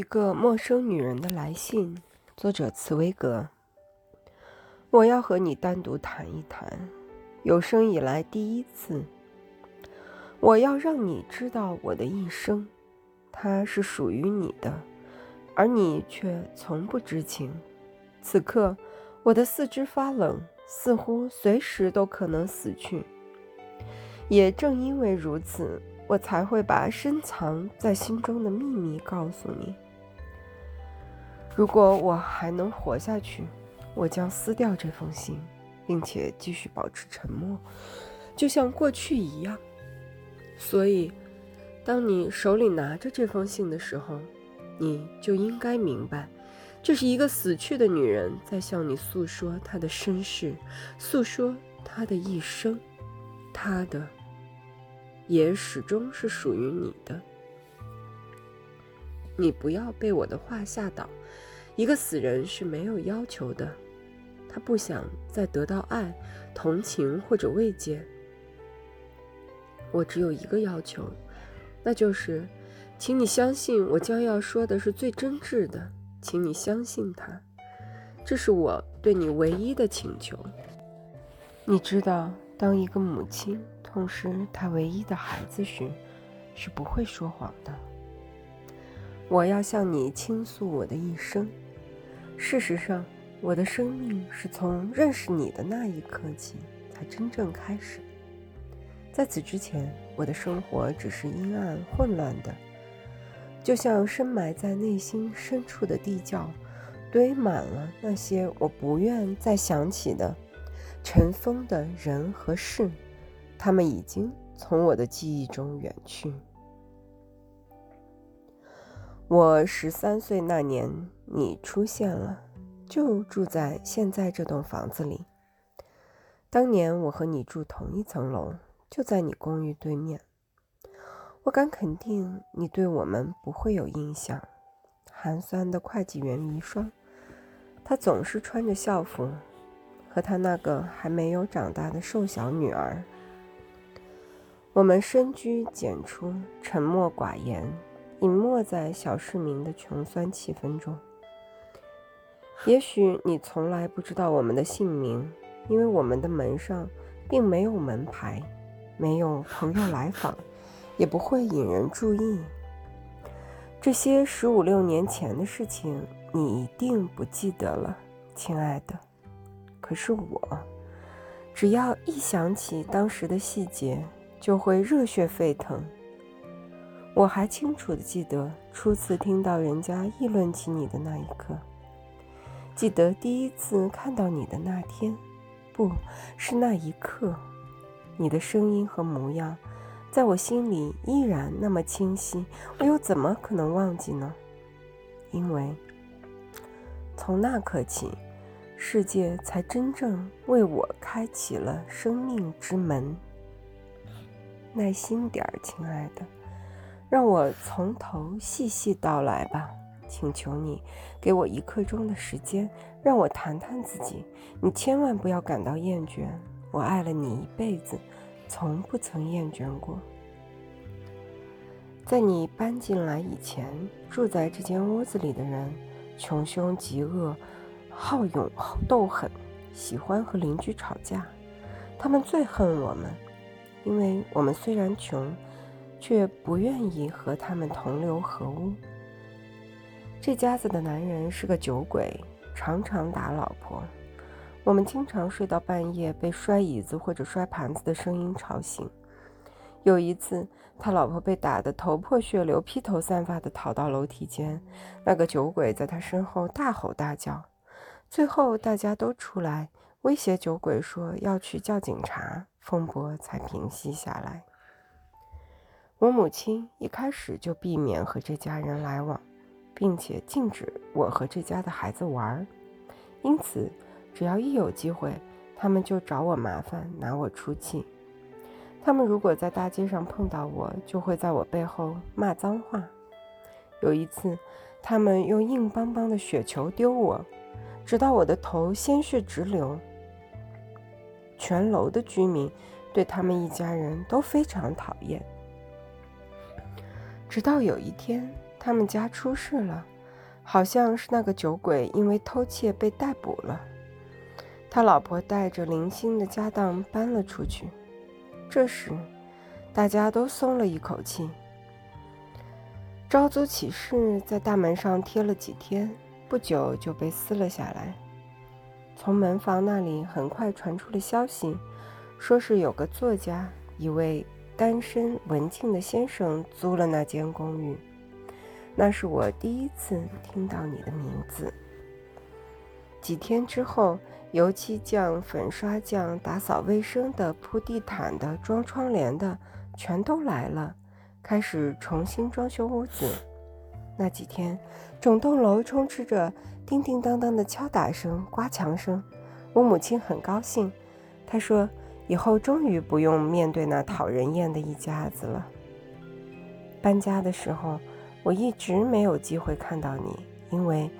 一个陌生女人的来信，作者茨威格。我要和你单独谈一谈，有生以来第一次。我要让你知道我的一生，它是属于你的，而你却从不知情。此刻，我的四肢发冷，似乎随时都可能死去。也正因为如此。我才会把深藏在心中的秘密告诉你。如果我还能活下去，我将撕掉这封信，并且继续保持沉默，就像过去一样。所以，当你手里拿着这封信的时候，你就应该明白，这是一个死去的女人在向你诉说她的身世，诉说她的一生，她的。也始终是属于你的。你不要被我的话吓倒。一个死人是没有要求的，他不想再得到爱、同情或者慰藉。我只有一个要求，那就是，请你相信我将要说的是最真挚的，请你相信他。这是我对你唯一的请求。你知道，当一个母亲。痛失她唯一的孩子时，是不会说谎的。我要向你倾诉我的一生。事实上，我的生命是从认识你的那一刻起才真正开始。在此之前，我的生活只是阴暗混乱的，就像深埋在内心深处的地窖，堆满了那些我不愿再想起的尘封的人和事。他们已经从我的记忆中远去。我十三岁那年，你出现了，就住在现在这栋房子里。当年我和你住同一层楼，就在你公寓对面。我敢肯定，你对我们不会有印象。寒酸的会计员遗孀，她总是穿着校服，和她那个还没有长大的瘦小女儿。我们深居简出，沉默寡言，隐没在小市民的穷酸气氛中。也许你从来不知道我们的姓名，因为我们的门上并没有门牌，没有朋友来访，也不会引人注意。这些十五六年前的事情，你一定不记得了，亲爱的。可是我，只要一想起当时的细节，就会热血沸腾。我还清楚的记得初次听到人家议论起你的那一刻，记得第一次看到你的那天，不是那一刻，你的声音和模样，在我心里依然那么清晰，我又怎么可能忘记呢？因为从那刻起，世界才真正为我开启了生命之门。耐心点儿，亲爱的，让我从头细细道来吧。请求你给我一刻钟的时间，让我谈谈自己。你千万不要感到厌倦。我爱了你一辈子，从不曾厌倦过。在你搬进来以前，住在这间屋子里的人，穷凶极恶，好勇斗狠，喜欢和邻居吵架。他们最恨我们。因为我们虽然穷，却不愿意和他们同流合污。这家子的男人是个酒鬼，常常打老婆。我们经常睡到半夜，被摔椅子或者摔盘子的声音吵醒。有一次，他老婆被打得头破血流，披头散发地逃到楼梯间，那个酒鬼在他身后大吼大叫。最后，大家都出来威胁酒鬼说要去叫警察。风波才平息下来。我母亲一开始就避免和这家人来往，并且禁止我和这家的孩子玩。因此，只要一有机会，他们就找我麻烦，拿我出气。他们如果在大街上碰到我，就会在我背后骂脏话。有一次，他们用硬邦邦的雪球丢我，直到我的头鲜血直流。全楼的居民对他们一家人都非常讨厌。直到有一天，他们家出事了，好像是那个酒鬼因为偷窃被逮捕了。他老婆带着零星的家当搬了出去。这时，大家都松了一口气。招租启事在大门上贴了几天，不久就被撕了下来。从门房那里很快传出了消息，说是有个作家，一位单身文静的先生租了那间公寓。那是我第一次听到你的名字。几天之后，油漆匠、粉刷匠、打扫卫生的、铺地毯的、装窗帘的，全都来了。开始重新装修屋子。那几天，整栋楼充斥着叮叮当当的敲打声、刮墙声。我母亲很高兴，她说：“以后终于不用面对那讨人厌的一家子了。”搬家的时候，我一直没有机会看到你，因为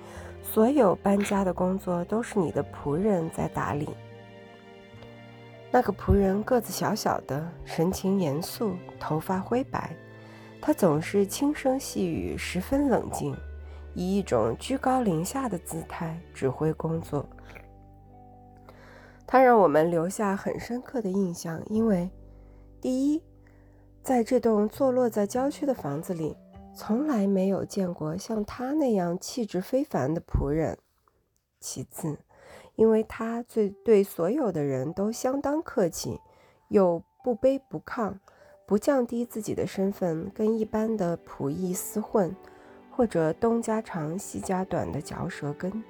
所有搬家的工作都是你的仆人在打理。那个仆人个子小小的，神情严肃，头发灰白。他总是轻声细语，十分冷静，以一种居高临下的姿态指挥工作。他让我们留下很深刻的印象，因为，第一，在这栋坐落在郊区的房子里，从来没有见过像他那样气质非凡的仆人；其次，因为他最对所有的人都相当客气，又不卑不亢。不降低自己的身份，跟一般的仆役厮混，或者东家长西家短的嚼舌根。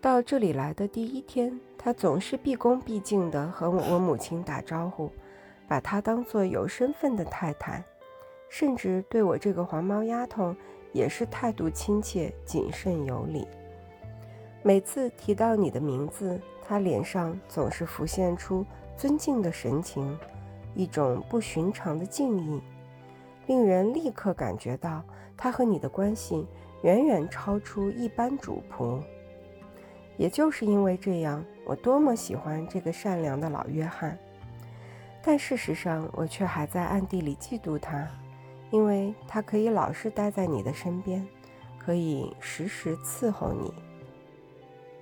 到这里来的第一天，他总是毕恭毕敬地和我母亲打招呼，把她当做有身份的太太，甚至对我这个黄毛丫头也是态度亲切、谨慎有礼。每次提到你的名字，他脸上总是浮现出尊敬的神情。一种不寻常的敬意，令人立刻感觉到他和你的关系远远超出一般主仆。也就是因为这样，我多么喜欢这个善良的老约翰。但事实上，我却还在暗地里嫉妒他，因为他可以老是待在你的身边，可以时时伺候你。